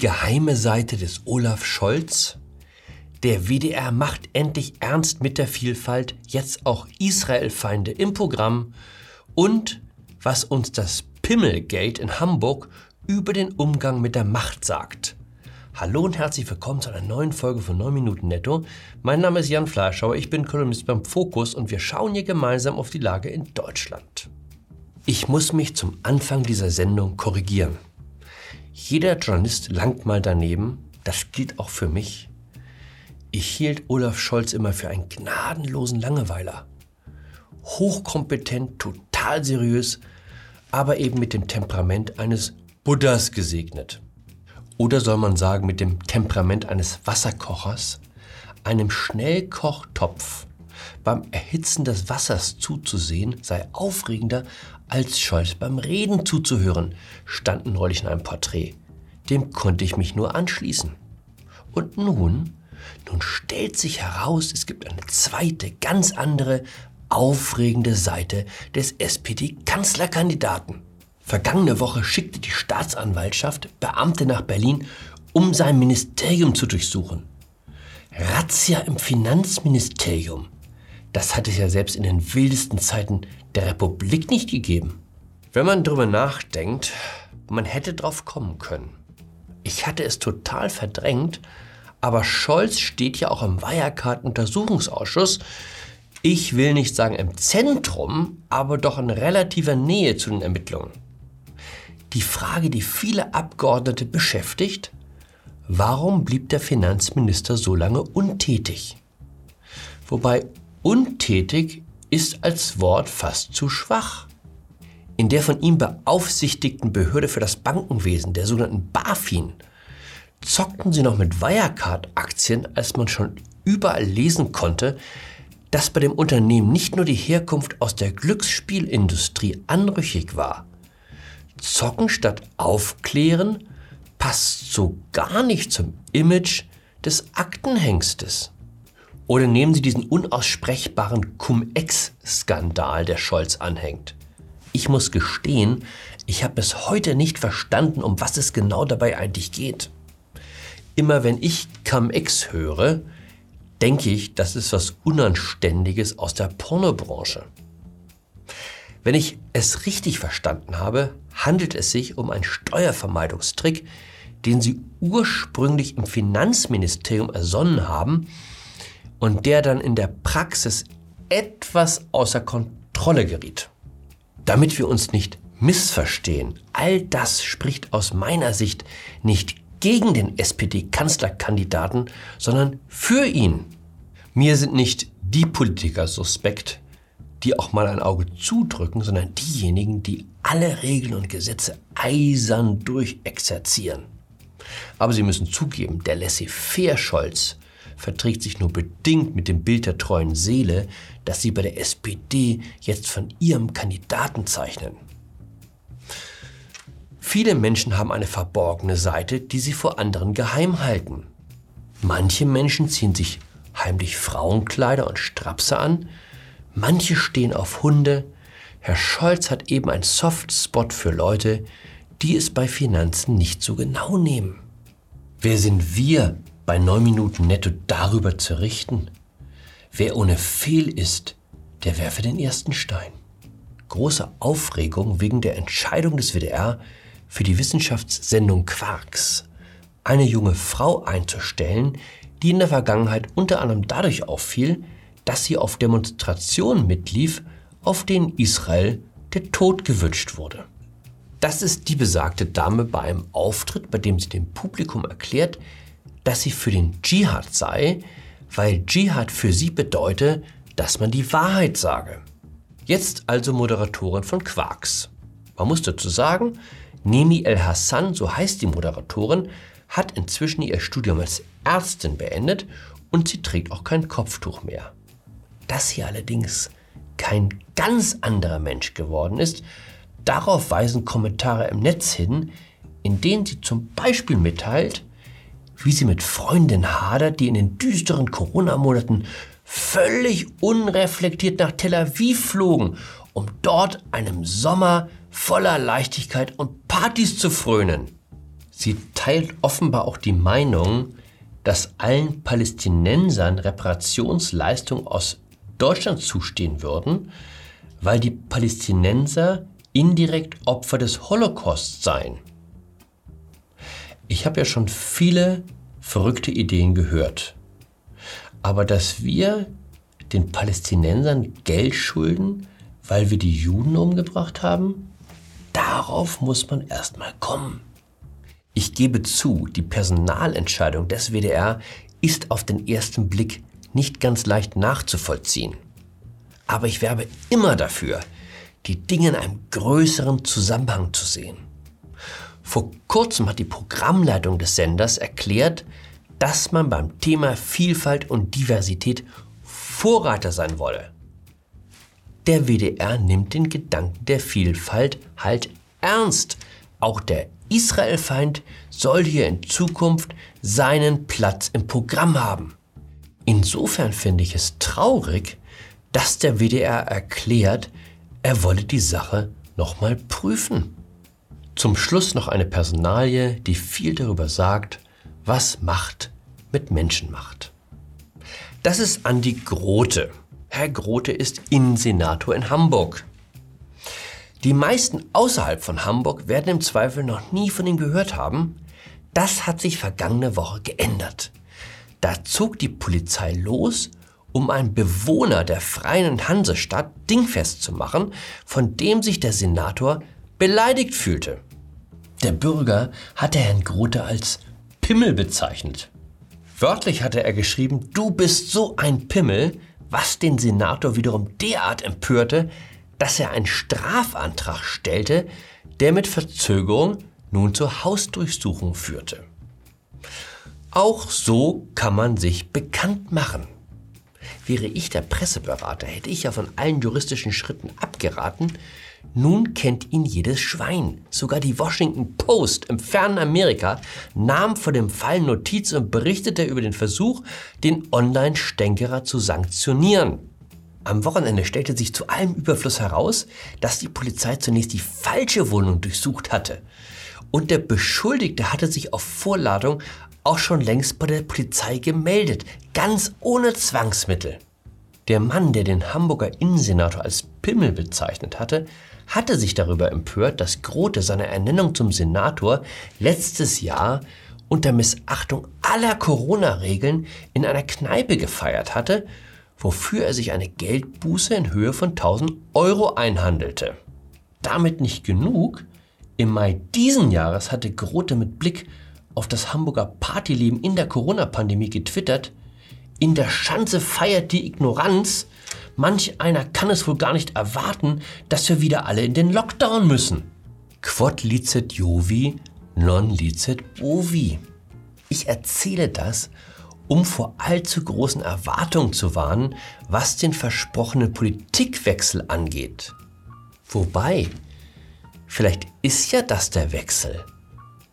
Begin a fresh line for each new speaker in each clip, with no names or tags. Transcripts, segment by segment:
geheime Seite des Olaf Scholz? Der WDR macht endlich ernst mit der Vielfalt, jetzt auch Israel-Feinde im Programm und was uns das Pimmelgate in Hamburg über den Umgang mit der Macht sagt. Hallo und herzlich willkommen zu einer neuen Folge von 9 Minuten Netto. Mein Name ist Jan Fleischauer, ich bin Kolumnist beim Fokus und wir schauen hier gemeinsam auf die Lage in Deutschland. Ich muss mich zum Anfang dieser Sendung korrigieren. Jeder Journalist langt mal daneben, das gilt auch für mich. Ich hielt Olaf Scholz immer für einen gnadenlosen Langeweiler. Hochkompetent, total seriös, aber eben mit dem Temperament eines Buddhas gesegnet. Oder soll man sagen, mit dem Temperament eines Wasserkochers, einem Schnellkochtopf beim Erhitzen des Wassers zuzusehen, sei aufregender als Scholz beim Reden zuzuhören, stand neulich in einem Porträt. Dem konnte ich mich nur anschließen. Und nun, nun stellt sich heraus, es gibt eine zweite, ganz andere, aufregende Seite des SPD-Kanzlerkandidaten. Vergangene Woche schickte die Staatsanwaltschaft Beamte nach Berlin, um sein Ministerium zu durchsuchen. Razzia im Finanzministerium. Das hat es ja selbst in den wildesten Zeiten der Republik nicht gegeben. Wenn man drüber nachdenkt, man hätte drauf kommen können. Ich hatte es total verdrängt, aber Scholz steht ja auch im Wirecard-Untersuchungsausschuss. Ich will nicht sagen im Zentrum, aber doch in relativer Nähe zu den Ermittlungen die Frage, die viele Abgeordnete beschäftigt, warum blieb der Finanzminister so lange untätig? Wobei untätig ist als Wort fast zu schwach. In der von ihm beaufsichtigten Behörde für das Bankenwesen, der sogenannten BaFin, zockten sie noch mit Wirecard-Aktien, als man schon überall lesen konnte, dass bei dem Unternehmen nicht nur die Herkunft aus der Glücksspielindustrie anrüchig war, Zocken statt Aufklären passt so gar nicht zum Image des Aktenhengstes. Oder nehmen Sie diesen unaussprechbaren Cum-Ex-Skandal, der Scholz anhängt. Ich muss gestehen, ich habe bis heute nicht verstanden, um was es genau dabei eigentlich geht. Immer wenn ich Cum-Ex höre, denke ich, das ist was Unanständiges aus der Pornobranche. Wenn ich es richtig verstanden habe, handelt es sich um einen Steuervermeidungstrick, den sie ursprünglich im Finanzministerium ersonnen haben und der dann in der Praxis etwas außer Kontrolle geriet. Damit wir uns nicht missverstehen, all das spricht aus meiner Sicht nicht gegen den SPD-Kanzlerkandidaten, sondern für ihn. Mir sind nicht die Politiker suspekt, die auch mal ein Auge zudrücken, sondern diejenigen, die alle Regeln und Gesetze eisern durchexerzieren. Aber Sie müssen zugeben, der Laissez-faire-Scholz verträgt sich nur bedingt mit dem Bild der treuen Seele, das Sie bei der SPD jetzt von Ihrem Kandidaten zeichnen. Viele Menschen haben eine verborgene Seite, die sie vor anderen geheim halten. Manche Menschen ziehen sich heimlich Frauenkleider und Strapse an, Manche stehen auf Hunde. Herr Scholz hat eben einen Softspot für Leute, die es bei Finanzen nicht so genau nehmen. Wer sind wir, bei 9 Minuten netto darüber zu richten? Wer ohne Fehl ist, der werfe den ersten Stein. Große Aufregung wegen der Entscheidung des WDR für die Wissenschaftssendung Quarks, eine junge Frau einzustellen, die in der Vergangenheit unter anderem dadurch auffiel, dass sie auf Demonstrationen mitlief, auf denen Israel der Tod gewünscht wurde. Das ist die besagte Dame bei einem Auftritt, bei dem sie dem Publikum erklärt, dass sie für den Dschihad sei, weil Dschihad für sie bedeute, dass man die Wahrheit sage. Jetzt also Moderatorin von Quarks. Man muss dazu sagen, Nemi El Hassan, so heißt die Moderatorin, hat inzwischen ihr Studium als Ärztin beendet und sie trägt auch kein Kopftuch mehr. Dass sie allerdings kein ganz anderer Mensch geworden ist, darauf weisen Kommentare im Netz hin, in denen sie zum Beispiel mitteilt, wie sie mit Freundinnen hadert, die in den düsteren Corona-Monaten völlig unreflektiert nach Tel Aviv flogen, um dort einem Sommer voller Leichtigkeit und Partys zu frönen. Sie teilt offenbar auch die Meinung, dass allen Palästinensern Reparationsleistungen aus Deutschland zustehen würden, weil die Palästinenser indirekt Opfer des Holocaust seien. Ich habe ja schon viele verrückte Ideen gehört. Aber dass wir den Palästinensern Geld schulden, weil wir die Juden umgebracht haben, darauf muss man erstmal kommen. Ich gebe zu, die Personalentscheidung des WDR ist auf den ersten Blick nicht ganz leicht nachzuvollziehen. Aber ich werbe immer dafür, die Dinge in einem größeren Zusammenhang zu sehen. Vor kurzem hat die Programmleitung des Senders erklärt, dass man beim Thema Vielfalt und Diversität Vorreiter sein wolle. Der WDR nimmt den Gedanken der Vielfalt halt ernst. Auch der Israelfeind soll hier in Zukunft seinen Platz im Programm haben. Insofern finde ich es traurig, dass der WDR erklärt, er wolle die Sache nochmal prüfen. Zum Schluss noch eine Personalie, die viel darüber sagt, was Macht mit Menschen macht. Das ist Andi Grote. Herr Grote ist Innensenator in Hamburg. Die meisten außerhalb von Hamburg werden im Zweifel noch nie von ihm gehört haben. Das hat sich vergangene Woche geändert. Da zog die Polizei los, um einen Bewohner der freien Hansestadt dingfest zu machen, von dem sich der Senator beleidigt fühlte. Der Bürger hatte Herrn Grote als Pimmel bezeichnet. Wörtlich hatte er geschrieben, du bist so ein Pimmel, was den Senator wiederum derart empörte, dass er einen Strafantrag stellte, der mit Verzögerung nun zur Hausdurchsuchung führte. Auch so kann man sich bekannt machen. Wäre ich der Presseberater, hätte ich ja von allen juristischen Schritten abgeraten, nun kennt ihn jedes Schwein. Sogar die Washington Post im fernen Amerika nahm vor dem Fall Notiz und berichtete über den Versuch, den Online-Stänkerer zu sanktionieren. Am Wochenende stellte sich zu allem Überfluss heraus, dass die Polizei zunächst die falsche Wohnung durchsucht hatte. Und der Beschuldigte hatte sich auf Vorladung auch schon längst bei der Polizei gemeldet, ganz ohne Zwangsmittel. Der Mann, der den Hamburger Innensenator als Pimmel bezeichnet hatte, hatte sich darüber empört, dass Grote seine Ernennung zum Senator letztes Jahr unter Missachtung aller Corona-Regeln in einer Kneipe gefeiert hatte, wofür er sich eine Geldbuße in Höhe von 1000 Euro einhandelte. Damit nicht genug, im Mai diesen Jahres hatte Grote mit Blick auf das Hamburger Partyleben in der Corona-Pandemie getwittert, in der Schanze feiert die Ignoranz, Manch einer kann es wohl gar nicht erwarten, dass wir wieder alle in den Lockdown müssen. Quod licet Jovi, non licet bovi. Ich erzähle das, um vor allzu großen Erwartungen zu warnen, was den versprochenen Politikwechsel angeht. Wobei, vielleicht ist ja das der Wechsel.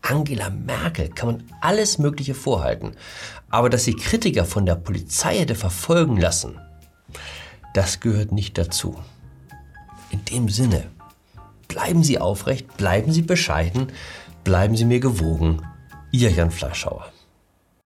Angela Merkel kann man alles Mögliche vorhalten, aber dass sie Kritiker von der Polizei hätte verfolgen lassen, das gehört nicht dazu. In dem Sinne, bleiben Sie aufrecht, bleiben Sie bescheiden, bleiben Sie mir gewogen. Ihr Jan Fleischhauer.